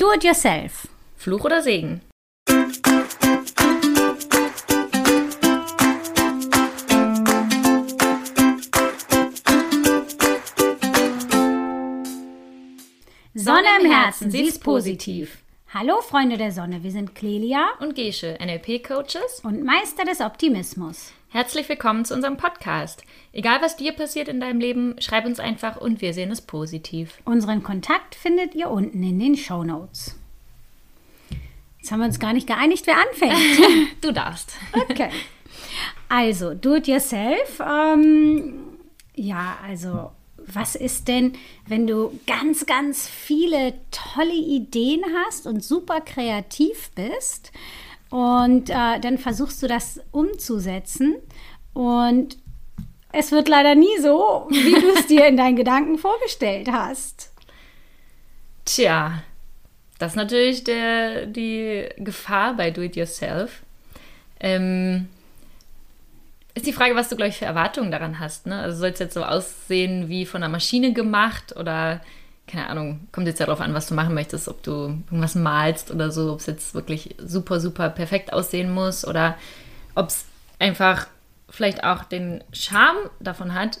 Do it yourself. Fluch oder Segen? Sonne im Herzen, sie ist positiv. Hallo Freunde der Sonne, wir sind Clelia Und Gesche, NLP-Coaches. und Meister des Optimismus. Herzlich willkommen zu unserem Podcast. Egal was dir passiert in deinem Leben, schreib uns einfach und wir sehen es positiv. Unseren Kontakt findet ihr unten in den Show Notes. Jetzt haben wir uns gar nicht geeinigt, wer anfängt. Du darfst. Okay. Also, do it yourself. Ähm, ja, also, was ist denn, wenn du ganz, ganz viele tolle Ideen hast und super kreativ bist und äh, dann versuchst du das umzusetzen und es wird leider nie so, wie du es dir in deinen Gedanken vorgestellt hast. Tja, das ist natürlich der, die Gefahr bei Do-It-Yourself. Ähm, ist die Frage, was du, glaube ich, für Erwartungen daran hast. Ne? Also soll es jetzt so aussehen wie von einer Maschine gemacht oder, keine Ahnung, kommt jetzt ja darauf an, was du machen möchtest, ob du irgendwas malst oder so, ob es jetzt wirklich super, super perfekt aussehen muss oder ob es einfach vielleicht auch den Charme davon hat,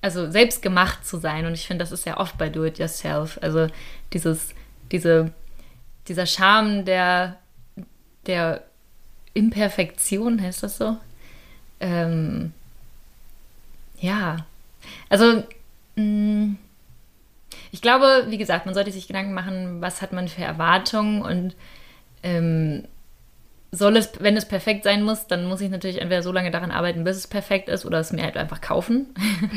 also selbst gemacht zu sein. Und ich finde, das ist ja oft bei Do It Yourself. Also dieses, diese, dieser Charme der, der Imperfektion, heißt das so? Ähm, ja. Also, mh, ich glaube, wie gesagt, man sollte sich Gedanken machen, was hat man für Erwartungen und ähm, soll es, wenn es perfekt sein muss, dann muss ich natürlich entweder so lange daran arbeiten, bis es perfekt ist, oder es mir halt einfach kaufen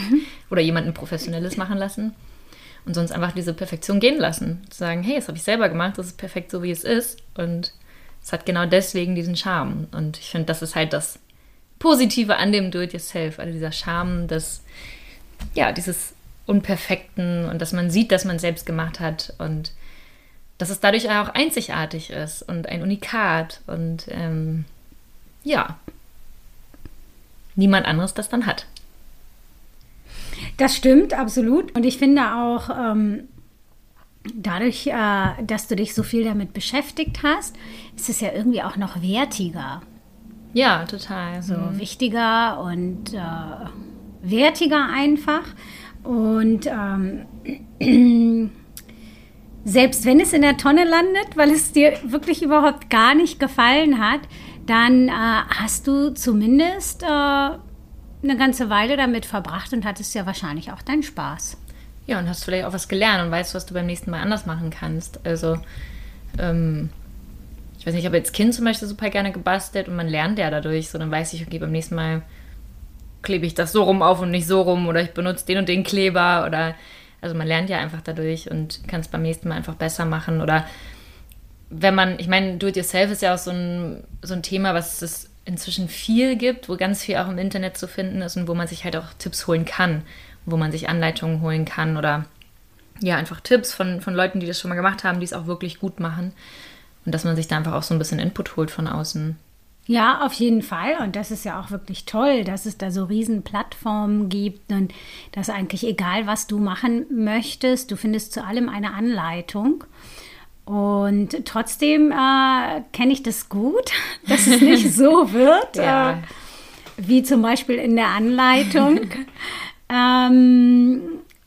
oder jemanden Professionelles machen lassen und sonst einfach diese Perfektion gehen lassen. Zu sagen, hey, das habe ich selber gemacht, das ist perfekt so, wie es ist und es hat genau deswegen diesen Charme. Und ich finde, das ist halt das Positive an dem Do-it-yourself, also dieser Charme, das, ja, dieses Unperfekten und dass man sieht, dass man selbst gemacht hat und dass es dadurch auch einzigartig ist und ein Unikat und ähm, ja, niemand anderes das dann hat. Das stimmt, absolut. Und ich finde auch, ähm, dadurch, äh, dass du dich so viel damit beschäftigt hast, ist es ja irgendwie auch noch wertiger. Ja, total. So wichtiger und äh, wertiger einfach. Und ähm, selbst wenn es in der Tonne landet, weil es dir wirklich überhaupt gar nicht gefallen hat, dann äh, hast du zumindest äh, eine ganze Weile damit verbracht und hattest ja wahrscheinlich auch deinen Spaß. Ja, und hast vielleicht auch was gelernt und weißt, was du beim nächsten Mal anders machen kannst. Also, ähm, ich weiß nicht, ich habe als Kind zum Beispiel super gerne gebastelt und man lernt ja dadurch. So, dann weiß ich, okay, beim nächsten Mal klebe ich das so rum auf und nicht so rum oder ich benutze den und den Kleber oder also man lernt ja einfach dadurch und kann es beim nächsten Mal einfach besser machen oder wenn man, ich meine, Do-it-yourself ist ja auch so ein, so ein Thema, was es inzwischen viel gibt, wo ganz viel auch im Internet zu finden ist und wo man sich halt auch Tipps holen kann, wo man sich Anleitungen holen kann oder ja, einfach Tipps von, von Leuten, die das schon mal gemacht haben, die es auch wirklich gut machen und dass man sich da einfach auch so ein bisschen Input holt von außen. Ja, auf jeden Fall. Und das ist ja auch wirklich toll, dass es da so riesen Plattformen gibt und dass eigentlich egal, was du machen möchtest, du findest zu allem eine Anleitung. Und trotzdem äh, kenne ich das gut, dass es nicht so wird, Ja. äh, wie zum Beispiel in der Anleitung. ähm,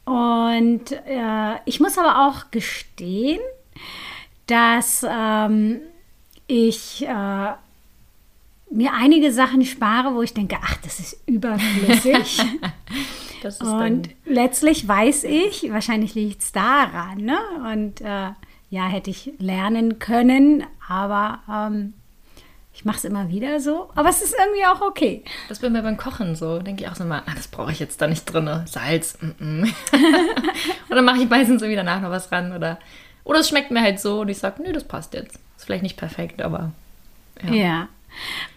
und äh, ich muss aber auch gestehen, dass ähm, ich äh, mir einige Sachen spare, wo ich denke, ach, das ist überflüssig. Das ist Und letztlich weiß ich, wahrscheinlich liegt es daran, ne? Und äh, ja, hätte ich lernen können, aber ähm, ich mache es immer wieder so. Aber es ist irgendwie auch okay. Das bei mir beim Kochen so. Denke ich auch so mal, ah, das brauche ich jetzt da nicht drin. Salz. Mm -mm. oder mache ich meistens irgendwie danach noch was ran. Oder, oder es schmeckt mir halt so und ich sage, nö, das passt jetzt. Ist vielleicht nicht perfekt, aber ja. Ja.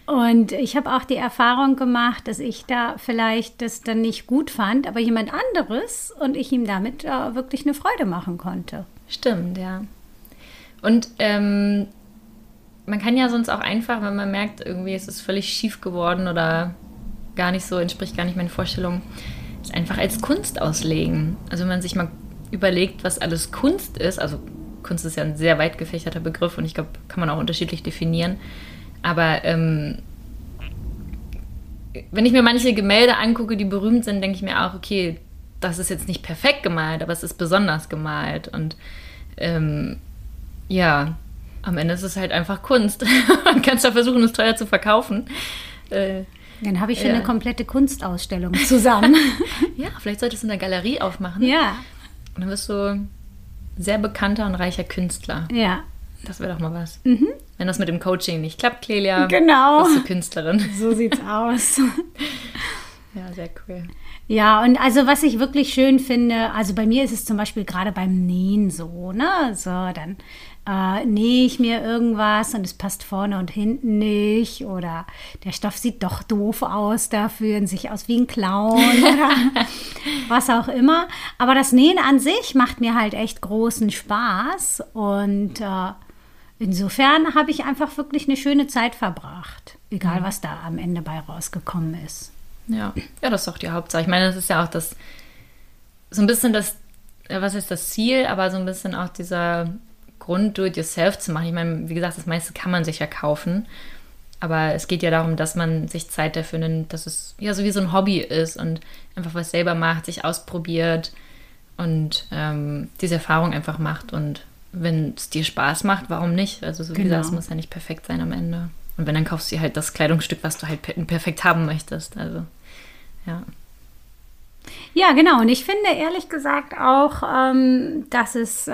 Und ich habe auch die Erfahrung gemacht, dass ich da vielleicht das dann nicht gut fand, aber jemand anderes und ich ihm damit äh, wirklich eine Freude machen konnte. Stimmt, ja. Und ähm, man kann ja sonst auch einfach, wenn man merkt, irgendwie ist es völlig schief geworden oder gar nicht so, entspricht gar nicht meinen Vorstellungen, es einfach als Kunst auslegen. Also wenn man sich mal überlegt, was alles Kunst ist, also Kunst ist ja ein sehr weit gefächerter Begriff und ich glaube, kann man auch unterschiedlich definieren. Aber ähm, wenn ich mir manche Gemälde angucke, die berühmt sind, denke ich mir auch, okay, das ist jetzt nicht perfekt gemalt, aber es ist besonders gemalt. Und ähm, ja, am Ende ist es halt einfach Kunst. Man kann zwar versuchen, es teuer zu verkaufen. Äh, dann habe ich schon ja. eine komplette Kunstausstellung zusammen. ja, vielleicht solltest du eine Galerie aufmachen. Ja. Und dann wirst du sehr bekannter und reicher Künstler. Ja. Das wäre doch mal was. Mhm. Wenn das mit dem Coaching nicht klappt, Clelia, genau. bist du Künstlerin. So sieht's aus. ja, sehr cool. Ja, und also was ich wirklich schön finde, also bei mir ist es zum Beispiel gerade beim Nähen so, ne? So, dann äh, nähe ich mir irgendwas und es passt vorne und hinten nicht oder der Stoff sieht doch doof aus, da fühlen sich aus wie ein Clown oder was auch immer. Aber das Nähen an sich macht mir halt echt großen Spaß und äh, insofern habe ich einfach wirklich eine schöne Zeit verbracht, egal mhm. was da am Ende bei rausgekommen ist. Ja, ja, das ist doch die Hauptsache. Ich meine, das ist ja auch das, so ein bisschen das, was ist das Ziel, aber so ein bisschen auch dieser Grund, do-it-yourself zu machen. Ich meine, wie gesagt, das meiste kann man sich ja kaufen. Aber es geht ja darum, dass man sich Zeit dafür nimmt, dass es ja so wie so ein Hobby ist und einfach was selber macht, sich ausprobiert und ähm, diese Erfahrung einfach macht. Und wenn es dir Spaß macht, warum nicht? Also so wie genau. gesagt, es muss ja nicht perfekt sein am Ende. Und wenn, dann kaufst du dir halt das Kleidungsstück, was du halt perfekt haben möchtest. Also ja. Ja, genau. Und ich finde ehrlich gesagt auch, ähm, dass es äh,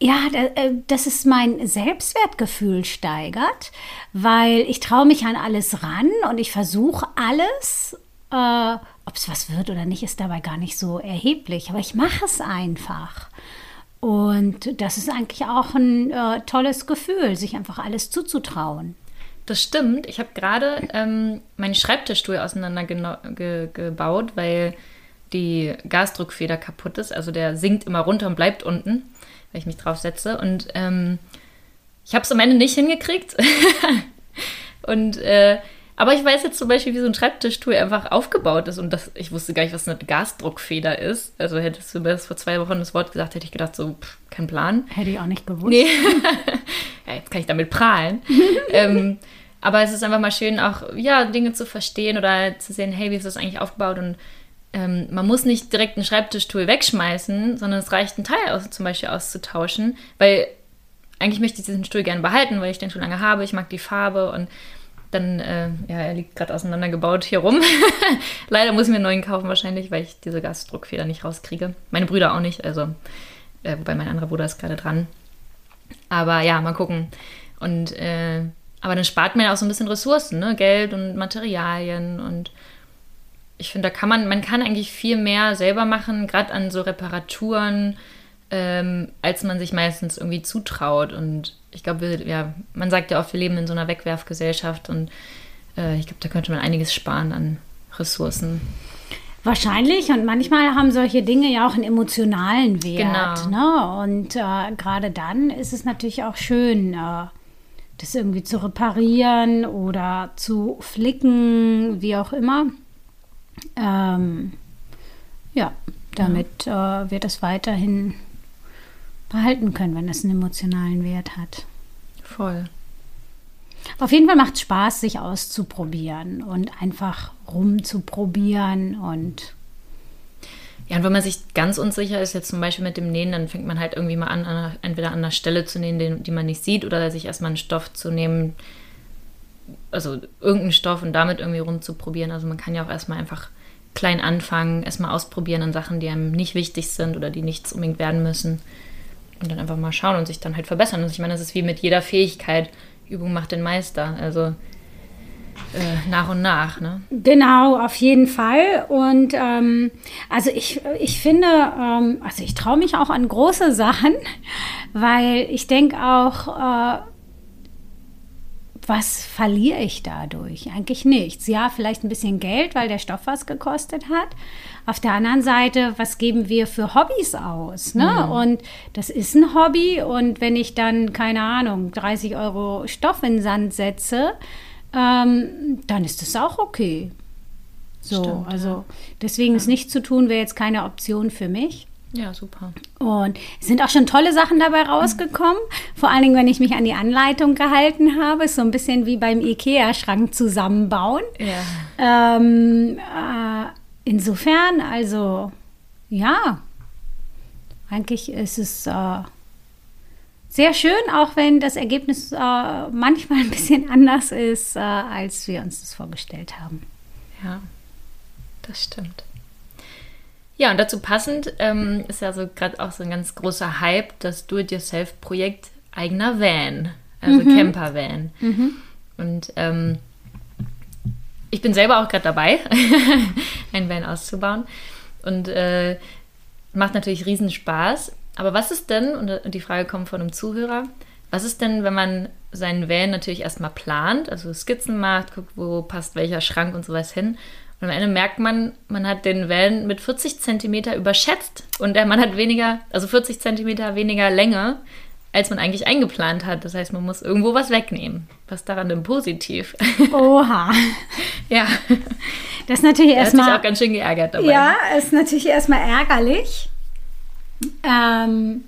ja, äh, dass es mein Selbstwertgefühl steigert, weil ich traue mich an alles ran und ich versuche alles. Äh, Ob es was wird oder nicht, ist dabei gar nicht so erheblich, aber ich mache es einfach. Und das ist eigentlich auch ein äh, tolles Gefühl, sich einfach alles zuzutrauen. Das stimmt. Ich habe gerade ähm, meinen Schreibtischstuhl auseinandergebaut, weil die Gasdruckfeder kaputt ist. Also der sinkt immer runter und bleibt unten, wenn ich mich drauf setze. Und ähm, ich habe es am Ende nicht hingekriegt. und äh, aber ich weiß jetzt zum Beispiel, wie so ein Schreibtischstuhl einfach aufgebaut ist und das, ich wusste gar nicht, was eine Gasdruckfeder ist. Also hättest du mir das vor zwei Wochen das Wort gesagt, hätte ich gedacht, so, pff, kein Plan. Hätte ich auch nicht gewusst. Nee. ja, jetzt kann ich damit prahlen. ähm, aber es ist einfach mal schön, auch ja, Dinge zu verstehen oder zu sehen, hey, wie ist das eigentlich aufgebaut und ähm, man muss nicht direkt einen Schreibtischstuhl wegschmeißen, sondern es reicht, einen Teil aus, zum Beispiel auszutauschen, weil eigentlich möchte ich diesen Stuhl gerne behalten, weil ich den schon lange habe, ich mag die Farbe und dann, äh, ja, er liegt gerade auseinandergebaut hier rum. Leider muss ich mir einen neuen kaufen wahrscheinlich, weil ich diese Gasdruckfeder nicht rauskriege. Meine Brüder auch nicht, also, äh, wobei mein anderer Bruder ist gerade dran. Aber ja, mal gucken. Und, äh, aber dann spart man ja auch so ein bisschen Ressourcen, ne? Geld und Materialien und ich finde, da kann man, man kann eigentlich viel mehr selber machen, gerade an so Reparaturen, ähm, als man sich meistens irgendwie zutraut. Und ich glaube, ja, man sagt ja oft, wir leben in so einer Wegwerfgesellschaft und äh, ich glaube, da könnte man einiges sparen an Ressourcen. Wahrscheinlich und manchmal haben solche Dinge ja auch einen emotionalen Wert. Genau. Ne? Und äh, gerade dann ist es natürlich auch schön, äh, das irgendwie zu reparieren oder zu flicken, wie auch immer. Ähm, ja, damit ja. Äh, wird es weiterhin behalten können, wenn es einen emotionalen Wert hat. Voll. Auf jeden Fall macht es Spaß, sich auszuprobieren und einfach rumzuprobieren und ja, und wenn man sich ganz unsicher ist, jetzt zum Beispiel mit dem Nähen, dann fängt man halt irgendwie mal an, an entweder an einer Stelle zu nähen, den, die man nicht sieht, oder sich erstmal einen Stoff zu nehmen, also irgendeinen Stoff und damit irgendwie rumzuprobieren. Also man kann ja auch erstmal einfach klein anfangen, erstmal ausprobieren an Sachen, die einem nicht wichtig sind oder die nichts unbedingt werden müssen. Und dann einfach mal schauen und sich dann halt verbessern. Also ich meine, das ist wie mit jeder Fähigkeit. Übung macht den Meister. Also äh, nach und nach, ne? Genau, auf jeden Fall. Und ähm, also ich, ich finde, ähm, also ich traue mich auch an große Sachen, weil ich denke auch, äh, was verliere ich dadurch? Eigentlich nichts. Ja, vielleicht ein bisschen Geld, weil der Stoff was gekostet hat. Auf der anderen Seite, was geben wir für Hobbys aus? Ne? Mhm. Und das ist ein Hobby. Und wenn ich dann, keine Ahnung, 30 Euro Stoff in den Sand setze, ähm, dann ist das auch okay. So, Stimmt, also deswegen ja. ist nichts zu tun, wäre jetzt keine Option für mich. Ja, super. Und es sind auch schon tolle Sachen dabei rausgekommen. Vor allen Dingen, wenn ich mich an die Anleitung gehalten habe. Ist so ein bisschen wie beim IKEA-Schrank zusammenbauen. Ja. Ähm, äh, insofern, also ja, eigentlich ist es äh, sehr schön, auch wenn das Ergebnis äh, manchmal ein bisschen anders ist, äh, als wir uns das vorgestellt haben. Ja, das stimmt. Ja, und dazu passend ähm, ist ja so gerade auch so ein ganz großer Hype, das Do-it-yourself-Projekt eigener Van, also Mhm. Camper-Van. Und ähm, ich bin selber auch gerade dabei, ein Van auszubauen. Und äh, macht natürlich riesen Spaß. Aber was ist denn, und die Frage kommt von einem Zuhörer, was ist denn, wenn man seinen Van natürlich erstmal plant, also Skizzen macht, guckt, wo passt welcher Schrank und sowas hin. Und am Ende merkt man, man hat den Van mit 40 Zentimeter überschätzt und Mann hat weniger, also 40 Zentimeter weniger Länge, als man eigentlich eingeplant hat. Das heißt, man muss irgendwo was wegnehmen. Was daran denn positiv? Oha. ja, Das ist natürlich er hat sich erstmal. auch ganz schön geärgert dabei. Ja, ist natürlich erstmal ärgerlich. Ähm,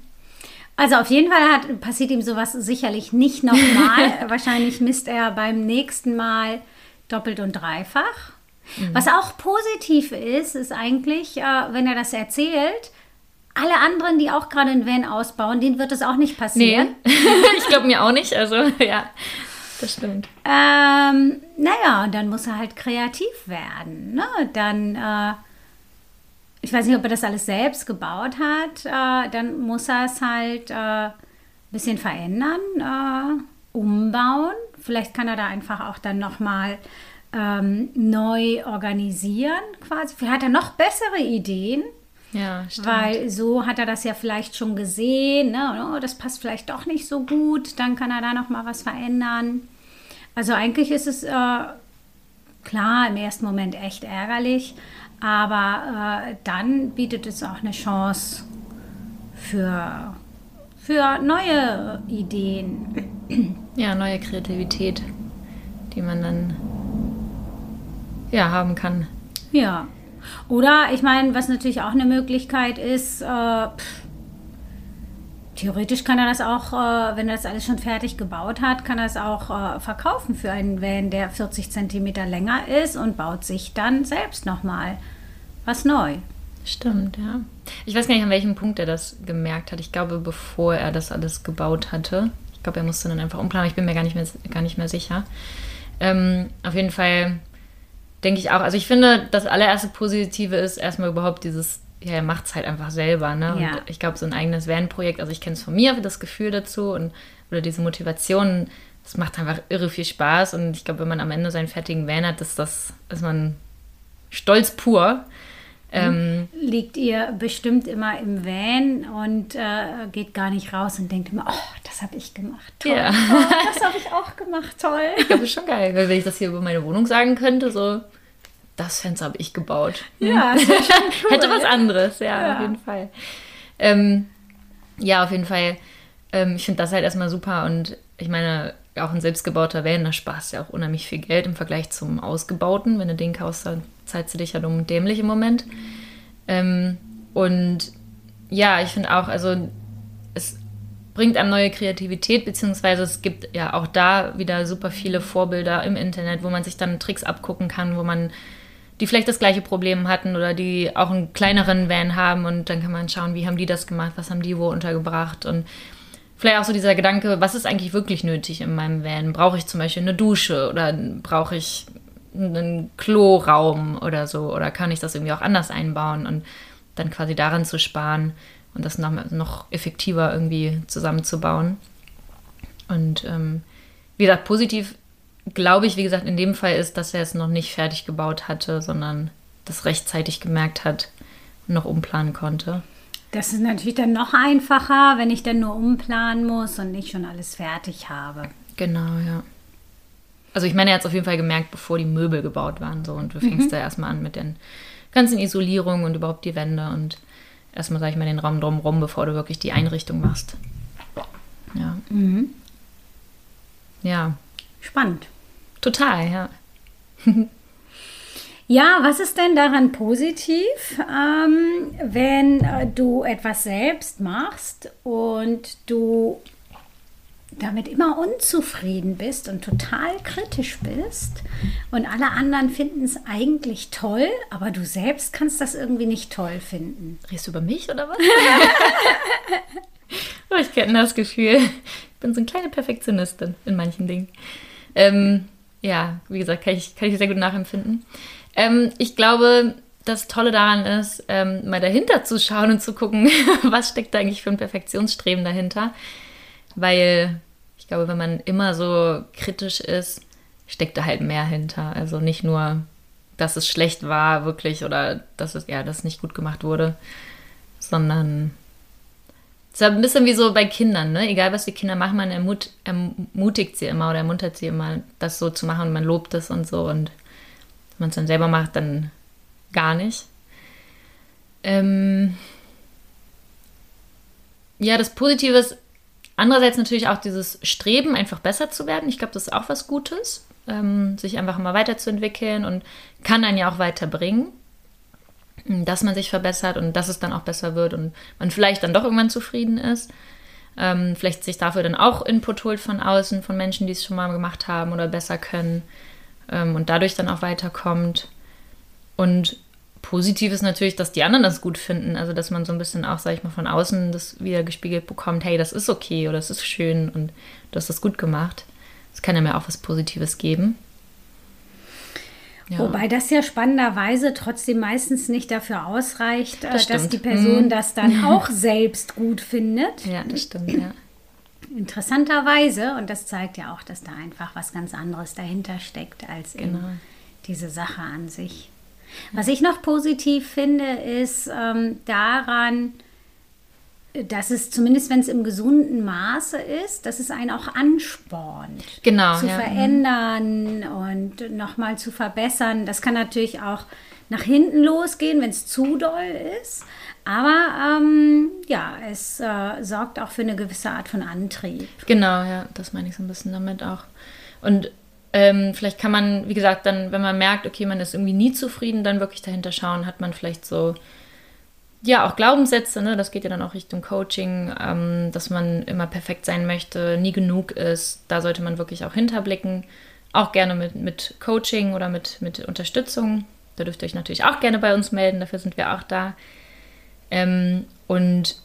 also auf jeden Fall hat, passiert ihm sowas sicherlich nicht nochmal. Wahrscheinlich misst er beim nächsten Mal doppelt und dreifach. Was auch positiv ist, ist eigentlich, äh, wenn er das erzählt, alle anderen, die auch gerade einen Van ausbauen, denen wird das auch nicht Nee, passieren. ich glaube mir auch nicht. Also, ja, das stimmt. Ähm, naja, und dann muss er halt kreativ werden. Ne? Dann, äh, ich weiß nicht, ob er das alles selbst gebaut hat, äh, dann muss er es halt äh, ein bisschen verändern, äh, umbauen. Vielleicht kann er da einfach auch dann nochmal ähm, neu organisieren quasi. Vielleicht hat er noch bessere Ideen. Ja, stimmt. Weil so hat er das ja vielleicht schon gesehen, ne? Oh, das passt vielleicht doch nicht so gut, dann kann er da noch mal was verändern. Also eigentlich ist es äh, klar im ersten Moment echt ärgerlich, aber äh, dann bietet es auch eine Chance für, für neue Ideen. ja, neue Kreativität, die man dann ja haben kann. Ja. Oder ich meine, was natürlich auch eine Möglichkeit ist, äh, pff, theoretisch kann er das auch, äh, wenn er das alles schon fertig gebaut hat, kann er es auch äh, verkaufen für einen Van, der 40 Zentimeter länger ist und baut sich dann selbst nochmal was neu. Stimmt, ja. Ich weiß gar nicht, an welchem Punkt er das gemerkt hat. Ich glaube, bevor er das alles gebaut hatte. Ich glaube, er musste dann einfach umplanen. Ich bin mir gar nicht mehr, gar nicht mehr sicher. Ähm, auf jeden Fall denke ich auch. Also ich finde, das allererste Positive ist erstmal überhaupt dieses, ja, er macht es halt einfach selber. Ne? Ja. Und ich glaube, so ein eigenes Van-Projekt, also ich kenne es von mir, das Gefühl dazu und oder diese Motivation, das macht einfach irre viel Spaß. Und ich glaube, wenn man am Ende seinen fertigen Van hat, ist das, ist man stolz pur. Ähm, Liegt ihr bestimmt immer im Van und äh, geht gar nicht raus und denkt immer, oh, das habe ich gemacht. Toll. Ja. Oh, das habe ich auch gemacht. Toll. Ich glaube, ist schon geil, weil wenn ich das hier über meine Wohnung sagen könnte, so, das Fenster habe ich gebaut. Ja, das wäre schon cool. Hätte was anderes, ja, Ja. auf jeden Fall. Ähm, ja, auf jeden Fall. Ähm, ich finde das halt erstmal super und ich meine, auch ein selbstgebauter Van, da sparst ja auch unheimlich viel Geld im Vergleich zum ausgebauten. Wenn du den kaufst, dann zahlst du dich ja dumm und dämlich im Moment. Ähm, und ja, ich finde auch, also es bringt einem neue Kreativität, beziehungsweise es gibt ja auch da wieder super viele Vorbilder im Internet, wo man sich dann Tricks abgucken kann, wo man die vielleicht das gleiche Problem hatten oder die auch einen kleineren Van haben und dann kann man schauen, wie haben die das gemacht, was haben die wo untergebracht und vielleicht auch so dieser Gedanke, was ist eigentlich wirklich nötig in meinem Van? Brauche ich zum Beispiel eine Dusche oder brauche ich einen Kloraum oder so oder kann ich das irgendwie auch anders einbauen und dann quasi daran zu sparen und das noch, noch effektiver irgendwie zusammenzubauen. Und ähm, wie gesagt, positiv glaube ich, wie gesagt, in dem Fall ist, dass er es noch nicht fertig gebaut hatte, sondern das rechtzeitig gemerkt hat und noch umplanen konnte. Das ist natürlich dann noch einfacher, wenn ich dann nur umplanen muss und nicht schon alles fertig habe. Genau, ja. Also ich meine, er hat es auf jeden Fall gemerkt, bevor die Möbel gebaut waren. So, und du fängst da erstmal an mit den ganzen Isolierungen und überhaupt die Wände und erstmal, sag ich mal, den Raum drumherum, bevor du wirklich die Einrichtung machst. Ja. Ja, Spannend. total, ja. Ja, was ist denn daran positiv, ähm, wenn äh, du etwas selbst machst und du damit immer unzufrieden bist und total kritisch bist und alle anderen finden es eigentlich toll, aber du selbst kannst das irgendwie nicht toll finden. Redest du über mich oder was? oh, ich kenne das Gefühl. Ich bin so eine kleine Perfektionistin in manchen Dingen. Ähm, ja, wie gesagt, kann ich, kann ich sehr gut nachempfinden. Ähm, ich glaube, das Tolle daran ist, ähm, mal dahinter zu schauen und zu gucken, was steckt da eigentlich für ein Perfektionsstreben dahinter. Weil ich glaube, wenn man immer so kritisch ist, steckt da halt mehr hinter. Also nicht nur, dass es schlecht war, wirklich, oder dass es ja, das nicht gut gemacht wurde, sondern es ist ein bisschen wie so bei Kindern, ne? Egal was die Kinder machen, man ermut ermutigt sie immer oder ermuntert sie immer, das so zu machen und man lobt es und so. Und wenn man es dann selber macht, dann gar nicht. Ähm ja, das Positive ist andererseits natürlich auch dieses Streben, einfach besser zu werden. Ich glaube, das ist auch was Gutes, ähm, sich einfach immer weiterzuentwickeln und kann einen ja auch weiterbringen dass man sich verbessert und dass es dann auch besser wird und man vielleicht dann doch irgendwann zufrieden ist. Ähm, vielleicht sich dafür dann auch Input holt von außen, von Menschen, die es schon mal gemacht haben oder besser können ähm, und dadurch dann auch weiterkommt. Und positiv ist natürlich, dass die anderen das gut finden. Also, dass man so ein bisschen auch, sag ich mal, von außen das wieder gespiegelt bekommt: hey, das ist okay oder das ist schön und du hast das gut gemacht. Das kann ja mir auch was Positives geben. Ja. Wobei das ja spannenderweise trotzdem meistens nicht dafür ausreicht, das äh, dass die Person mhm. das dann auch selbst gut findet. Ja, das stimmt, ja. Interessanterweise, und das zeigt ja auch, dass da einfach was ganz anderes dahinter steckt als genau. diese Sache an sich. Was ich noch positiv finde, ist ähm, daran, dass es zumindest, wenn es im gesunden Maße ist, dass es einen auch anspornt, genau, zu ja. Mhm. verändern und nochmal zu verbessern. Das kann natürlich auch nach hinten losgehen, wenn es zu doll ist. Aber ähm, ja, es äh, sorgt auch für eine gewisse Art von Antrieb. Genau, ja, das meine ich so ein bisschen damit auch. Und ähm, vielleicht kann man, wie gesagt, dann, wenn man merkt, okay, man ist irgendwie nie zufrieden, dann wirklich dahinter schauen, hat man vielleicht so ja, auch Glaubenssätze, ne? das geht ja dann auch Richtung Coaching, ähm, dass man immer perfekt sein möchte, nie genug ist. Da sollte man wirklich auch hinterblicken. Auch gerne mit, mit Coaching oder mit, mit Unterstützung. Da dürft ihr euch natürlich auch gerne bei uns melden, dafür sind wir auch da. Ähm, und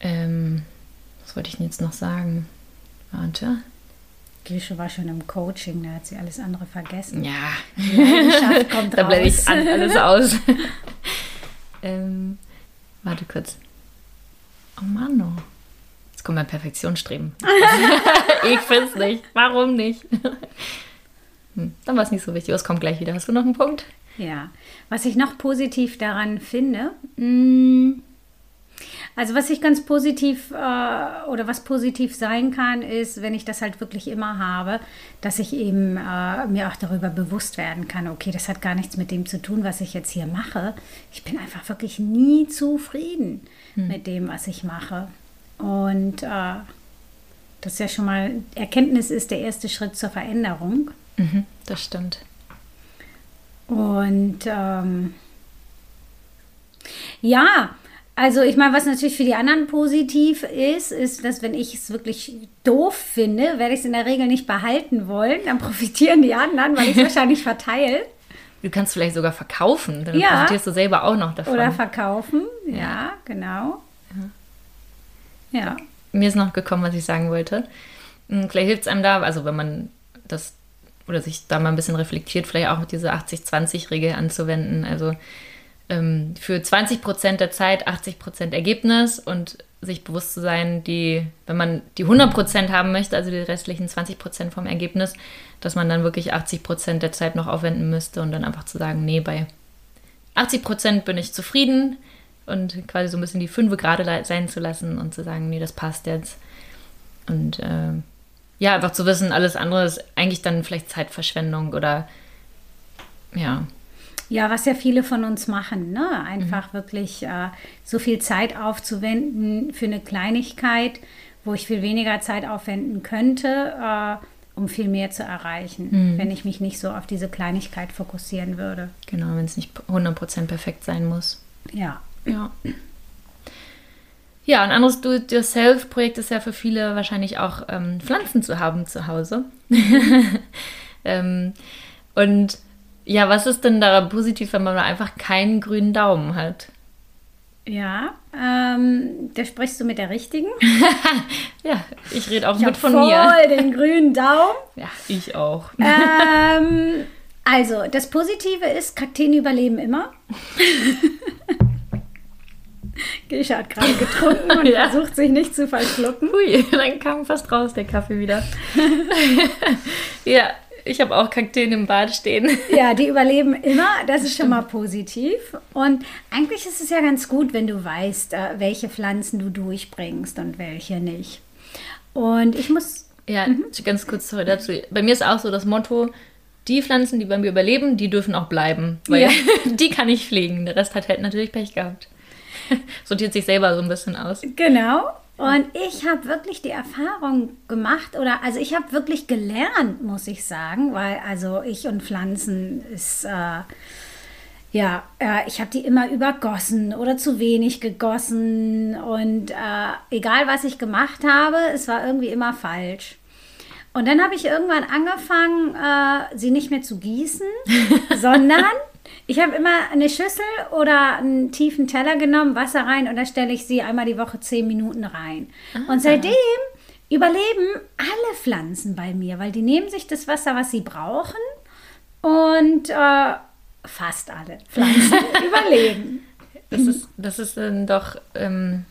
ähm, was wollte ich denn jetzt noch sagen? Warte. Gische war schon im Coaching, da hat sie alles andere vergessen. Ja, Die kommt da blende ich an, alles aus. Ähm, warte kurz. Oh Mann, oh. Jetzt kommt mein Perfektionsstreben. ich finde es nicht. Warum nicht? hm, dann war es nicht so wichtig. Es kommt gleich wieder. Hast du noch einen Punkt? Ja. Was ich noch positiv daran finde, mh, mm, also was ich ganz positiv äh, oder was positiv sein kann, ist, wenn ich das halt wirklich immer habe, dass ich eben äh, mir auch darüber bewusst werden kann, okay, das hat gar nichts mit dem zu tun, was ich jetzt hier mache. Ich bin einfach wirklich nie zufrieden hm. mit dem, was ich mache. Und äh, das ist ja schon mal, Erkenntnis ist der erste Schritt zur Veränderung. Mhm, das stimmt. Und ähm, ja, also ich meine, was natürlich für die anderen positiv ist, ist, dass wenn ich es wirklich doof finde, werde ich es in der Regel nicht behalten wollen. Dann profitieren die anderen, weil ich es wahrscheinlich verteile. Du kannst vielleicht sogar verkaufen, dann ja. profitierst du selber auch noch davon. Oder verkaufen, ja, ja genau. Ja. ja. Mir ist noch gekommen, was ich sagen wollte. Hm, vielleicht hilft es einem da, also wenn man das oder sich da mal ein bisschen reflektiert, vielleicht auch diese 80-20-Regel anzuwenden. Also ähm, für 20 Prozent der Zeit 80 Prozent Ergebnis und sich bewusst zu sein, die, wenn man die 100 Prozent haben möchte, also die restlichen 20 Prozent vom Ergebnis, dass man dann wirklich 80 Prozent der Zeit noch aufwenden müsste und dann einfach zu sagen, nee, bei 80 Prozent bin ich zufrieden und quasi so ein bisschen die Fünfe gerade sein zu lassen und zu sagen, nee, das passt jetzt. Und äh, ja, einfach zu wissen, alles andere ist eigentlich dann vielleicht Zeitverschwendung oder ja, ja, was ja viele von uns machen, ne? einfach mhm. wirklich äh, so viel Zeit aufzuwenden für eine Kleinigkeit, wo ich viel weniger Zeit aufwenden könnte, äh, um viel mehr zu erreichen, wenn ich mich nicht so auf diese Kleinigkeit fokussieren würde. Genau, wenn es nicht 100% perfekt sein muss. Ja. Ja. Ja, ein anderes Do-it-yourself-Projekt ist ja für viele wahrscheinlich auch ähm, Pflanzen zu haben zu Hause. ähm, und ja, was ist denn da positiv, wenn man einfach keinen grünen Daumen hat? Ja, ähm, da sprichst du mit der richtigen. Ja, ich rede auch Ich mit von voll mir. den grünen Daumen. Ja, ich auch. ähm, also, das Positive ist, Kakteen überleben immer. Gesche hat gerade getrunken und Ja. versucht sich nicht zu verschlucken. Hui, dann kam fast raus der Kaffee wieder. ja, ich habe auch Kakteen im Bad stehen. Ja, die überleben immer. Das ist schon mal positiv. Und eigentlich ist es ja ganz gut, wenn du weißt, äh, welche Pflanzen du durchbringst und welche nicht. Und ich muss. Ja, ganz kurz sorry dazu. Bei mir ist auch so das Motto, die Pflanzen, die bei mir überleben, die dürfen auch bleiben. Weil Ja. die kann ich pflegen. Der Rest hat halt natürlich Pech gehabt. Sortiert sich selber so ein bisschen aus. Genau. Und ich habe wirklich die Erfahrung gemacht, oder also ich habe wirklich gelernt, muss ich sagen, weil also ich und Pflanzen ist, äh, ja, äh, ich habe die immer übergossen oder zu wenig gegossen und äh, egal was ich gemacht habe, es war irgendwie immer falsch. Und dann habe ich irgendwann angefangen, äh, sie nicht mehr zu gießen, sondern ich habe immer eine Schüssel oder einen tiefen Teller genommen, Wasser rein und da stelle ich sie einmal die Woche zehn Minuten rein. Und seitdem überleben alle Pflanzen bei mir, weil die nehmen sich das Wasser, was sie brauchen und äh, fast alle Pflanzen überleben. Das ist, das ist dann doch, ähm,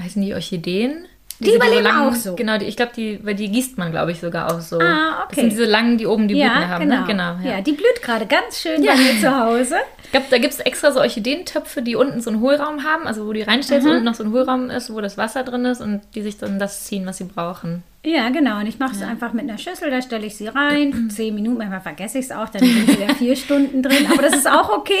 heißen die Orchideen? Die überleben langen, auch so. Genau, die, ich glaube, die, weil die gießt man, glaube ich, sogar auch so. Ah, Das okay. sind diese langen, die oben die Blüten Ja, haben. genau. Ne? genau ja. ja. die blüht gerade ganz schön Ja. bei mir zu Hause. Ich glaube, da gibt es extra so Orchideentöpfe, die unten so einen Hohlraum haben, also wo die reinstellst Mhm. und noch so ein Hohlraum ist, wo das Wasser drin ist und die sich dann das ziehen, was sie brauchen. Ja, genau. Und ich mache es einfach mit einer Schüssel, da stelle ich sie rein. Zehn Minuten, manchmal vergesse ich es auch, dann sind sie wieder vier Stunden drin. Aber das ist auch okay.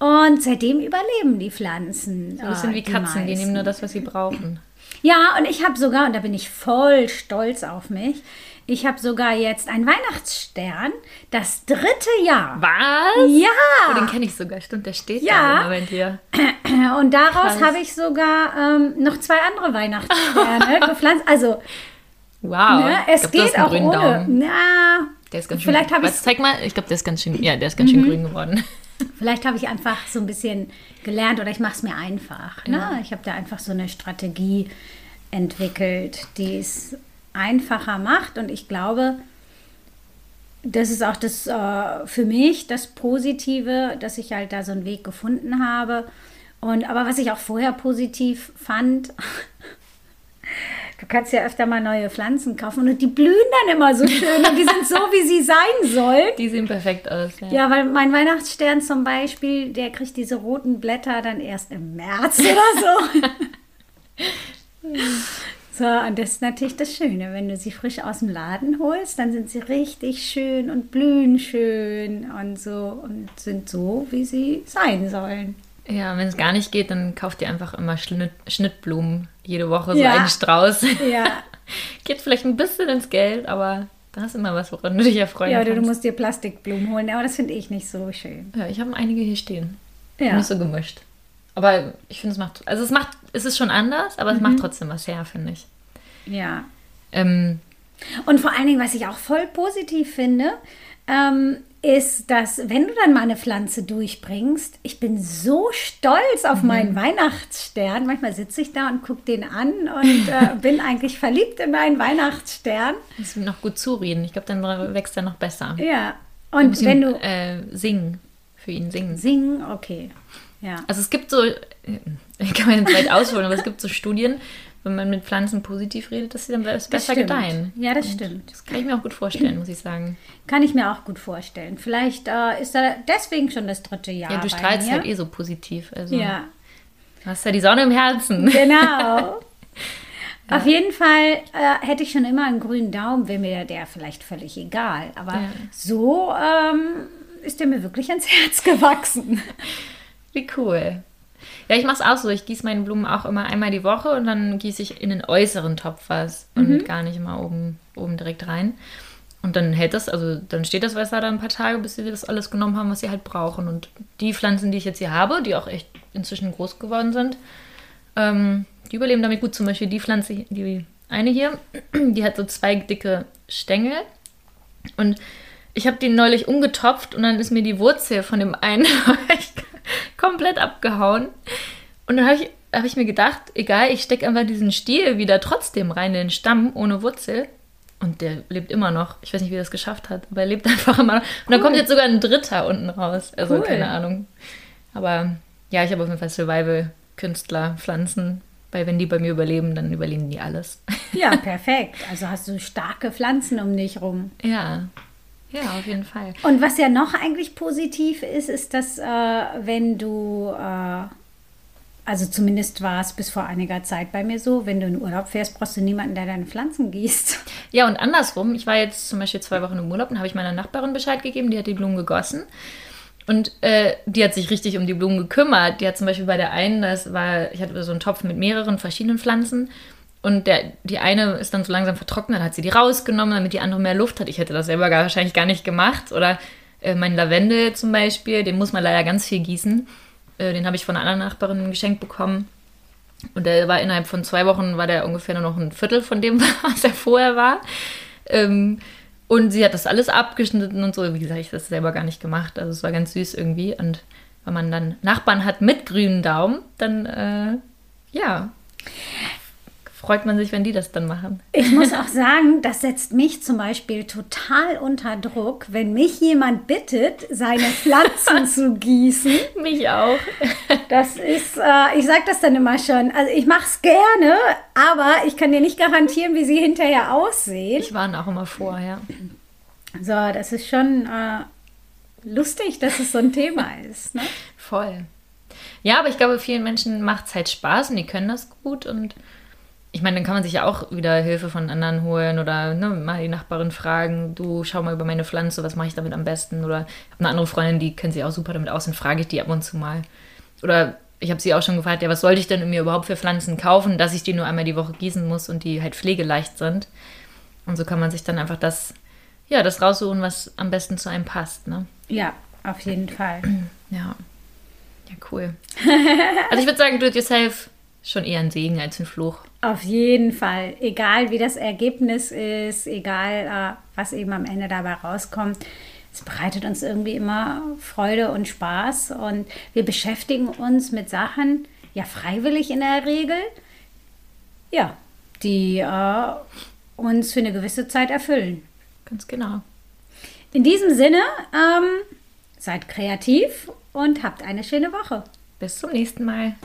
Und seitdem überleben die Pflanzen. So ein bisschen äh, wie Katzen, die meisten. nehmen nur das, was sie brauchen. Ja, und ich habe sogar, und da bin ich voll stolz auf mich, ich habe sogar jetzt einen Weihnachtsstern, das dritte Jahr. Was? Ja! Oh, den kenne ich sogar. Stimmt, der steht Ja. da im Moment hier. Und daraus habe ich sogar ähm, noch zwei andere Weihnachtssterne gepflanzt. Also, Wow. ne, es glaub, geht auch ohne. Daumen. Na, Der ist ganz schön Vielleicht habe ich- Zeig mal, ich glaube, der ist ganz schön, ja, der ist ganz schön grün geworden. Vielleicht habe ich einfach so ein bisschen gelernt oder ich mache es mir einfach. Ne? Ich habe da einfach so eine Strategie entwickelt, die es einfacher macht. Und ich glaube, das ist auch das äh, für mich das Positive, dass ich halt da so einen Weg gefunden habe. Und aber was ich auch vorher positiv fand, du kannst ja öfter mal neue Pflanzen kaufen und die blühen dann immer so schön und die sind so, wie sie sein sollen. Die sehen perfekt aus. Ja. Ja, weil mein Weihnachtsstern zum Beispiel, der kriegt diese roten Blätter dann erst im März oder so. so, und das ist natürlich das Schöne. Wenn du sie frisch aus dem Laden holst, dann sind sie richtig schön und blühen schön und so und sind so, wie sie sein sollen. Ja, wenn es gar nicht geht, dann kauft ihr einfach immer Schnitt, Schnittblumen jede Woche, so Ja. einen Strauß. Ja, geht vielleicht ein bisschen ins Geld, aber da ist immer was, woran du dich erfreuen ja oder du kannst. musst dir Plastikblumen holen, aber das finde ich nicht so schön. Ja, ich habe einige hier stehen. Ja. Nicht so gemischt. Aber ich finde, es macht, also es macht, es ist schon anders, aber Mhm. es macht trotzdem was her, finde ich. Ja. Ähm, Und vor allen Dingen, was ich auch voll positiv finde, ähm, ist, dass wenn du dann mal eine Pflanze durchbringst, ich bin so stolz auf meinen Weihnachtsstern. Manchmal sitze ich da und gucke den an und äh, bin eigentlich verliebt in meinen Weihnachtsstern. musst du noch gut zureden. Ich glaube, dann wächst er noch besser. Ja. Und wenn ihn, du äh, singen, für ihn singen. singen, okay. Ja. Also es gibt so, äh, ich kann man jetzt weit ausholen, aber es gibt so Studien, wenn man mit Pflanzen positiv redet, dass sie dann besser Das gedeihen. Ja, das stimmt. Das kann ich mir auch gut vorstellen, muss ich sagen. Kann ich mir auch gut vorstellen. Vielleicht äh, ist da deswegen schon das dritte Jahr. Ja, du strahlst mir. halt eh so positiv. Also Ja. du hast ja die Sonne im Herzen. Genau. Auf jeden Fall äh, hätte ich schon immer einen grünen Daumen, wäre mir der vielleicht völlig egal. Aber Ja. so ähm, ist der mir wirklich ans Herz gewachsen. Wie cool. Ja, ich mache es auch so. Ich gieße meine Blumen auch immer einmal die Woche und dann gieße ich in den äußeren Topf was und mhm. gar nicht immer oben, oben direkt rein. Und dann hält das, also dann steht das Wasser da ein paar Tage, bis sie das alles genommen haben, was sie halt brauchen. Und die Pflanzen, die ich jetzt hier habe, die auch echt inzwischen groß geworden sind, ähm, die überleben damit gut. Zum Beispiel die Pflanze, die eine hier, die hat so zwei dicke Stängel. Und ich habe die neulich umgetopft und dann ist mir die Wurzel von dem einen komplett abgehauen. Und dann habe ich, hab ich mir gedacht, egal, ich stecke einfach diesen Stiel wieder trotzdem rein in den Stamm ohne Wurzel. Und der lebt immer noch. Ich weiß nicht, wie er das geschafft hat, aber er lebt einfach immer noch. Und cool. dann kommt jetzt sogar ein dritter unten raus. Also cool. keine Ahnung. Aber ja, ich habe auf jeden Fall Survival-Künstler, Pflanzen. Weil wenn die bei mir überleben, dann überleben die alles. Ja, perfekt. Also hast du starke Pflanzen um dich rum. Ja, ja, auf jeden Fall. Und was ja noch eigentlich positiv ist, ist, dass äh, wenn du, äh, also zumindest war es bis vor einiger Zeit bei mir so, wenn du in Urlaub fährst, brauchst du niemanden, der deine Pflanzen gießt. Ja, und andersrum, ich war jetzt zum Beispiel zwei Wochen im Urlaub und habe ich meiner Nachbarin Bescheid gegeben, die hat die Blumen gegossen. Und äh, die hat sich richtig um die Blumen gekümmert. Die hat zum Beispiel bei der einen, das war, ich hatte so einen Topf mit mehreren verschiedenen Pflanzen. Und der, die eine ist dann so langsam vertrocknet, dann hat sie die rausgenommen, damit die andere mehr Luft hat. Ich hätte das selber gar, wahrscheinlich gar nicht gemacht. Oder äh, mein Lavendel zum Beispiel, den muss man leider ganz viel gießen. Äh, den habe ich von einer anderen Nachbarin geschenkt bekommen. Und der war innerhalb von zwei Wochen, war der ungefähr nur noch ein Viertel von dem, was er vorher war. Ähm, und sie hat das alles abgeschnitten und so. Wie gesagt, ich habe das selber gar nicht gemacht. Also es war ganz süß irgendwie. Und wenn man dann Nachbarn hat mit grünen Daumen, dann äh, ja, freut man sich, wenn die das dann machen. Ich muss auch sagen, das setzt mich zum Beispiel total unter Druck, wenn mich jemand bittet, seine Pflanzen zu gießen. Mich auch. Das ist, äh, ich sage das dann immer schon, also ich mache es gerne, aber ich kann dir nicht garantieren, wie sie hinterher aussehen. Ich warne auch immer vor, ja. So, das ist schon äh, lustig, dass es so ein Thema ist. Ne? Voll. Ja, aber ich glaube, vielen Menschen macht es halt Spaß und die können das gut und ich meine, dann kann man sich ja auch wieder Hilfe von anderen holen oder ne, mal die Nachbarin fragen, du schau mal über meine Pflanze, was mache ich damit am besten? Oder ich habe eine andere Freundin, die kennt sich auch super damit aus, dann frage ich die ab und zu mal. Oder ich habe sie auch schon gefragt, ja, was sollte ich denn mir überhaupt für Pflanzen kaufen, dass ich die nur einmal die Woche gießen muss und die halt pflegeleicht sind. Und so kann man sich dann einfach das, ja, das raussuchen, was am besten zu einem passt, ne? Ja, auf jeden Fall. Ja. Ja, cool. also ich würde sagen, do it yourself schon eher ein Segen als ein Fluch. Auf jeden Fall. Egal wie das Ergebnis ist, egal äh, was eben am Ende dabei rauskommt. Es bereitet uns irgendwie immer Freude und Spaß und wir beschäftigen uns mit Sachen, ja freiwillig in der Regel, ja, die äh, uns für eine gewisse Zeit erfüllen. Ganz genau. In diesem Sinne, ähm, seid kreativ und habt eine schöne Woche. Bis zum nächsten Mal.